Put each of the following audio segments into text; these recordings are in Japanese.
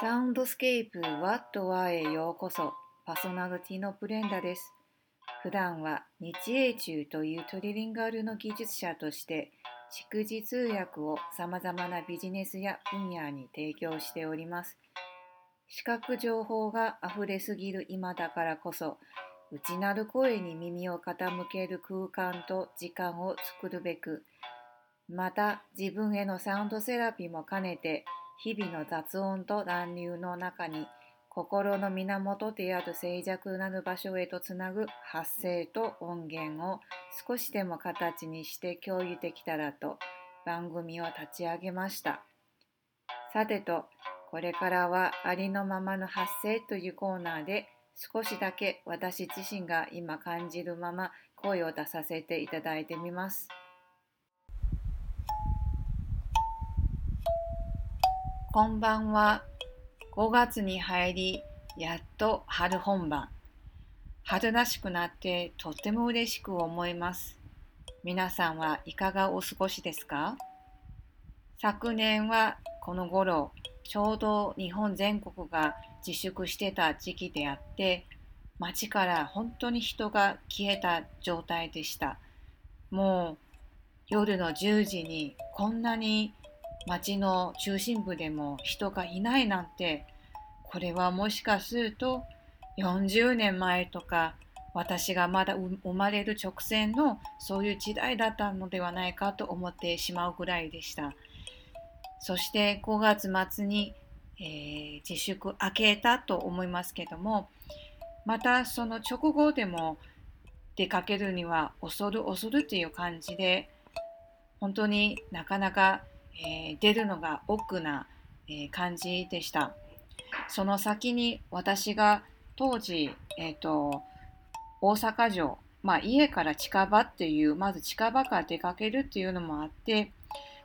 サウンドスケープワットワへようこそ。パーソナリティのブレンダです。普段は日英中というトリリンガルの技術者として蓄字通訳を様々なビジネスや分野に提供しております。視覚情報が溢れすぎる今だからこそ内なる声に耳を傾ける空間と時間を作るべくまた自分へのサウンドセラピーも兼ねて日々の雑音と乱流の中に心の源である静寂なる場所へとつなぐ発声と音源を少しでも形にして共有できたらと番組を立ち上げました。さてと、これからはありのままの発声というコーナーで少しだけ私自身が今感じるまま声を出させていただいてみます。こんばんは。5月に入り、やっと春本番。春らしくなってとっても嬉しく思います。皆さんはいかがお過ごしですか？昨年はこの頃、ちょうど日本全国が自粛してた時期であって、街から本当に人が消えた状態でした。もう夜の10時にこんなに街の中心部でも人がいないなんてこれはもしかすると40年前とか私がまだ生まれる直前のそういう時代だったのではないかと思ってしまうぐらいでした。そして5月末に、えー、自粛明けたと思いますけどもまたその直後でも出かけるには恐る恐るという感じで本当になかなかえー、出るのが億な、えー、感じでした。その先に私が当時、えーと、大阪城、まあ、家から近場っていうまず近場から出かけるっていうのもあって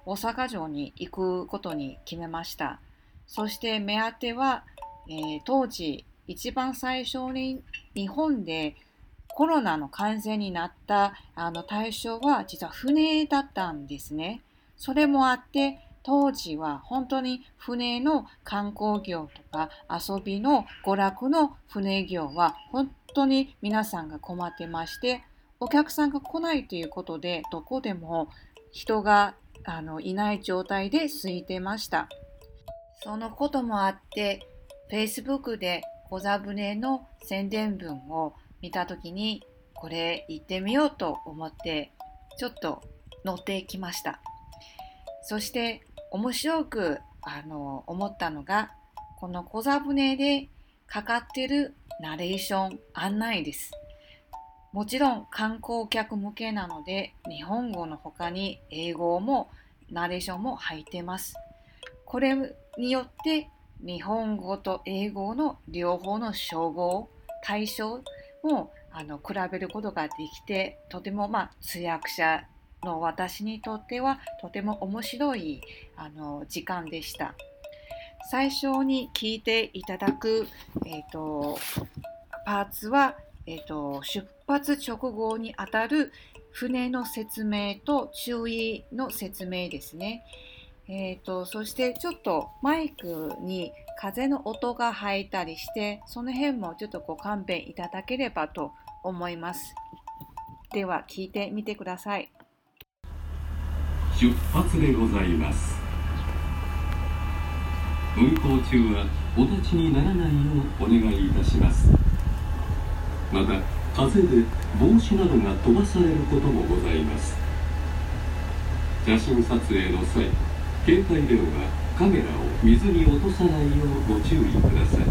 大阪城に行くことに決めましたそして目当ては、えー、当時一番最初に日本でコロナの感染になったあの対象は実は船だったんですね。それもあって当時は本当に船の観光業とか遊びの娯楽の船業は本当に皆さんが困ってましてお客さんが来ないということでどこでも人があのいない状態で空いてましたそのこともあって Facebook で小座船の宣伝文を見た時にこれ行ってみようと思ってちょっと乗ってきました。そして面白くあの思ったのがこの小座船でかかってるナレーション案内です。もちろん観光客向けなので日本語の他に英語もナレーションも入ってます。これによって日本語と英語の両方の称号対象もあの比べることができてとてもまあ通訳者の私にとってはとても面白いあの時間でした。最初に聞いていただく、えーと、パーツは、えーと、出発直後にあたる船の説明と注意の説明ですね。えーと、そしてちょっとマイクに風の音が入ったりしてその辺もちょっとご勘弁いただければと思います。では聞いてみてください。出発でございます。運行中はお立ちにならないようお願いいたします。また風で帽子などが飛ばされることもございます。写真撮影の際携帯電話カメラを水に落とさないようご注意ください。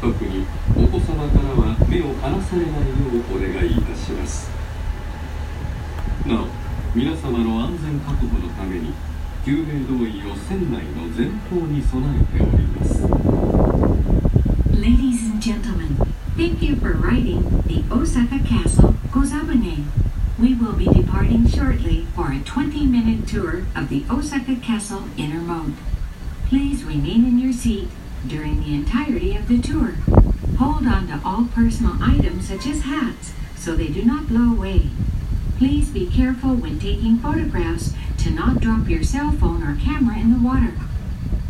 特にお子様からは目を離されないようお願いいたします。なお皆様の安全確保のために救命胴衣を船内の前方に備えております Ladies and gentlemen, thank you for riding the Osaka Castle Kozabune. We will be departing shortly for a 20-minute tour of the Osaka Castle inner moat. Please remain in your seat during the entirety of the tour. Hold on to all personal items such as hats so they do not blow away. Please be careful when taking photographs to not drop your cell phone or camera in the water.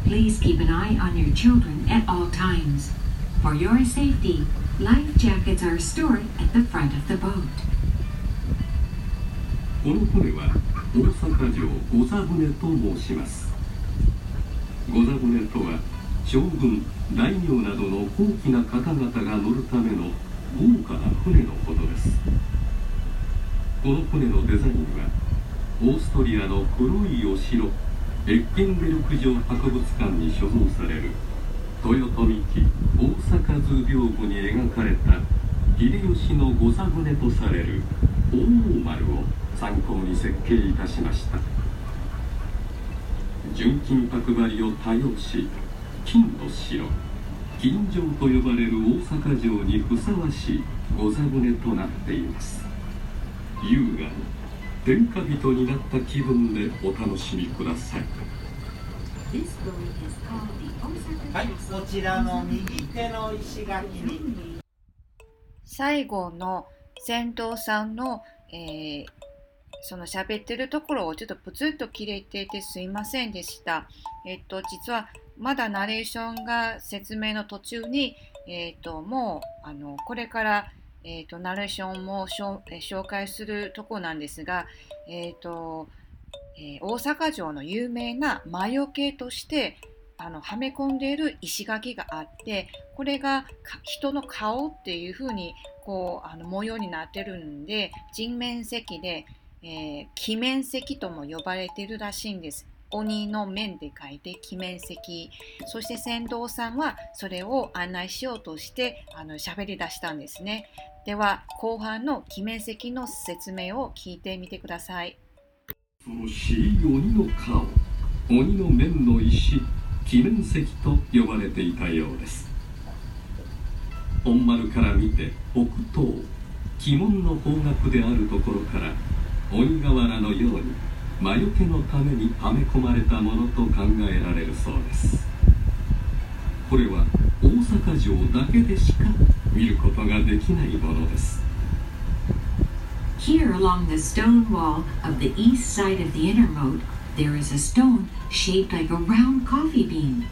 Please keep an eye on your children at all times. For your safety, life jackets are stored at the front of the boat. この船は大阪城御座船と申します御座船とは将軍大名などの高貴な方々が乗るための豪華な船のことですこの船のデザインはオーストリアの黒いお城エッケンベルク城博物館に所蔵される豊臣記大阪図屏風に描かれた秀吉の御座船とされる大丸を参考に設計いたしました。純金箔張りを多用し金の城金城と呼ばれる大阪城にふさわしい御座船となっています。優雅に天下人になった気分でお楽しみくださいはい、こちらの右手の石垣に最後の船頭さんの、えーその喋ってるところをちょっとプツッと切れててすいませんでした。えっと、実はまだナレーションが説明の途中に、えっと、もうあのこれから、えっと、ナレーションも紹介するとこなんですが、えっとえー大阪城の有名な魔除けとしてあのはめ込んでいる石垣があってこれが人の顔っていう風にこうあの模様になってるんで人面石で、えー、面石とも呼ばれてるらしいんです。鬼の面で書いて鬼面石。そして船頭さんはそれを案内しようとしてあの喋り出したんですね。では後半の鬼面石の説明を聞いてみてください。恐ろしい鬼の顔鬼の面の石鬼面石と呼ばれていたようです。本丸から見て北東鬼門の方角であるところから鬼瓦のように魔除けのためにはめ込まれたものと考えられるそうですこれは大阪城だけでしか見ることができないものです Here along the stone wall of the east side of the inner moat, there is a stone shaped like a round coffee bean.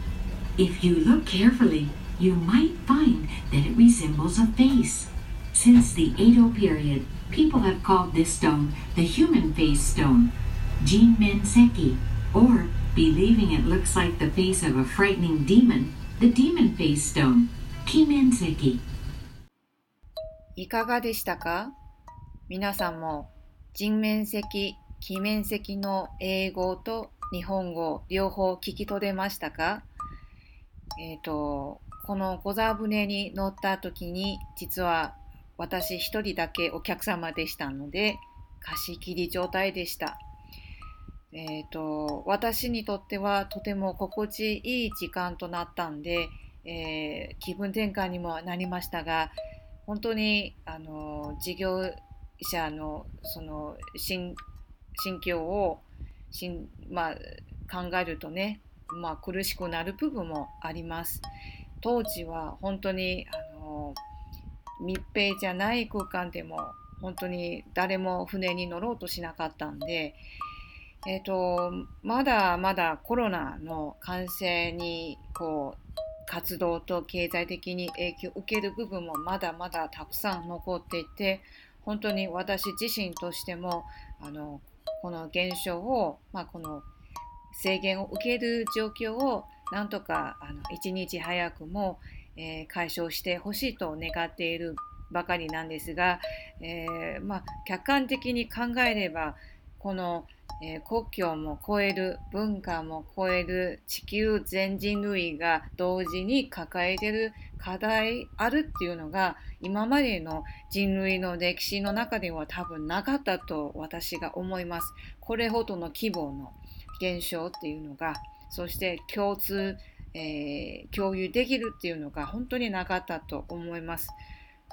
If you look carefully, you might find that it resembles a face. Since the Edo period, people have called this stone the human face stone, Jinmen Seki, or, believing it looks like the face of a frightening demon, the demon face stone, Kimen Seki. いかがでしたか皆さんも人面石、鬼面石の英語と日本語両方聞き取れましたかえっ、ーと、この御座船に乗った時に実は私一人だけお客様でしたので貸し切り状態でした。えっ、と、私にとってはとても心地いい時間となったんで、えー気分転換にもなりましたが、本当にあの事業者のその心境をしん、まあ、考えるとね、まあ、苦しくなる部分もあります。当時は本当にあの密閉じゃない空間でも本当に誰も船に乗ろうとしなかったんで、えっとまだまだコロナの感染にこう活動と経済的に影響を受ける部分もまだまだたくさん残っていて本当に私自身としてもあのこの現象を、まあ、この制限を受ける状況をなんとかあの一日早くも、えー解消してほしいと願っているばかりなんですが、えーまあ、客観的に考えればこの、えー国境も超える文化も超える地球全人類が同時に抱えてる課題あるっていうのが今までの人類の歴史の中では多分なかったと私が思います。これほどの規模の現象っていうのがそして共通、えー共有できるっていうのが本当になかったと思います。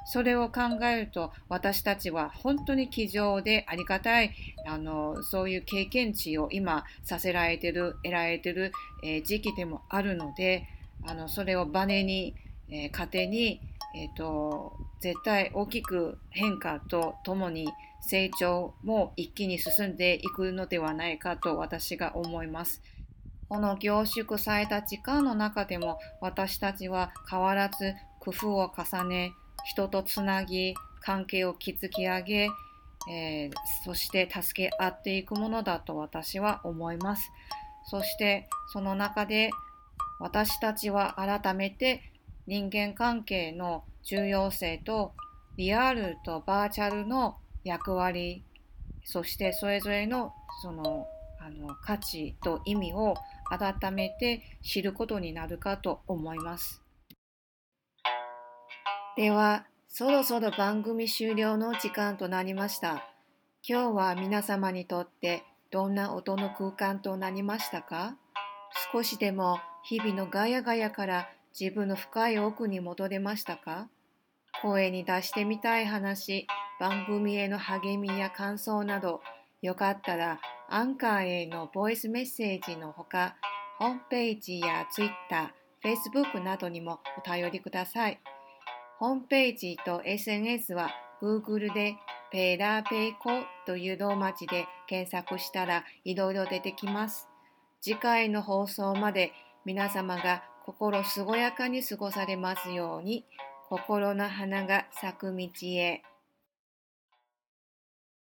それを考えると私たちは本当に気丈でありがたいあのそういう経験値を今させられてる得られてる、えー時期でもあるのであのそれをバネに、えー糧に、えー、と絶対大きく変化とともに成長も一気に進んでいくのではないかと私が思います。この凝縮された時間の中でも私たちは変わらず工夫を重ね人とつなぎ関係を築き上げ、えー、そして助け合っていくものだと私は思いますそしてその中で私たちは改めて人間関係の重要性とリアルとバーチャルの役割そしてそれぞれのそのあの価値と意味を改めて知ることになるかと思います。では、そろそろ番組終了の時間となりました。今日は皆様にとってどんな音の空間となりましたか？少しでも日々のガヤガヤから自分の深い奥に戻れましたか？声に出してみたい話、番組への励みや感想など、よかったらアンカーへのボイスメッセージのほか、ホームページや Twitter、Facebook などにもお便りください。ホームページと SNS は Google でペーラーペイコという道町で検索したらいろいろ出てきます。次回の放送まで皆様が心健やかに過ごされますように。心の花が咲く道へ。